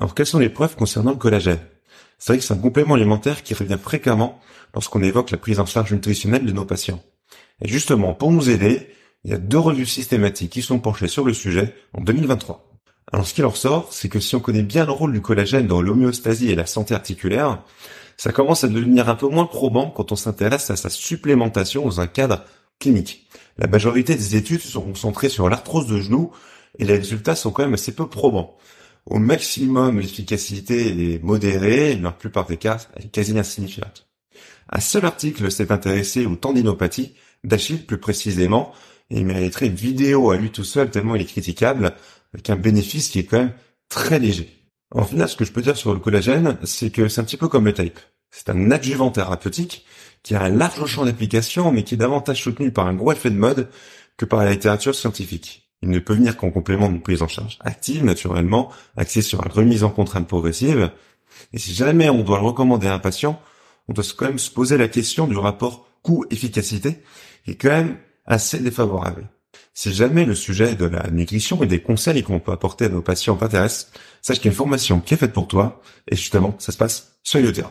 Alors quelles sont les preuves concernant le collagène? C'est vrai que c'est un complément alimentaire qui revient fréquemment lorsqu'on évoque la prise en charge nutritionnelle de nos patients. Et justement, pour nous aider, il y a deux revues systématiques qui sont penchées sur le sujet en 2023. Alors ce qui leur sort, c'est que si on connaît bien le rôle du collagène dans l'homéostasie et la santé articulaire, ça commence à devenir un peu moins probant quand on s'intéresse à sa supplémentation dans un cadre clinique. La majorité des études sont concentrées sur l'arthrose de genou et les résultats sont quand même assez peu probants. Au maximum, l'efficacité est modérée, et dans la plupart des cas, elle est quasi insignifiante. Un seul article s'est intéressé aux tendinopathies, d'Achille plus précisément, et il mériterait une vidéo à lui tout seul tellement il est critiquable, avec un bénéfice qui est quand même très léger. En final, ce que je peux dire sur le collagène, c'est que c'est un petit peu comme le tape. C'est un adjuvant thérapeutique qui a un large champ d'application, mais qui est davantage soutenu par un gros effet de mode que par la littérature scientifique. Il ne peut venir qu'en complément d'une prise en charge active, naturellement, axée sur la remise en contrainte progressive. Et si jamais on doit le recommander à un patient, on doit quand même se poser la question du rapport coût-efficacité, qui est quand même assez défavorable. Si jamais le sujet de la nutrition et des conseils qu'on peut apporter à nos patients t'intéresse, sache qu'il y a une formation qui est faite pour toi, et justement, ça se passe sur terrain.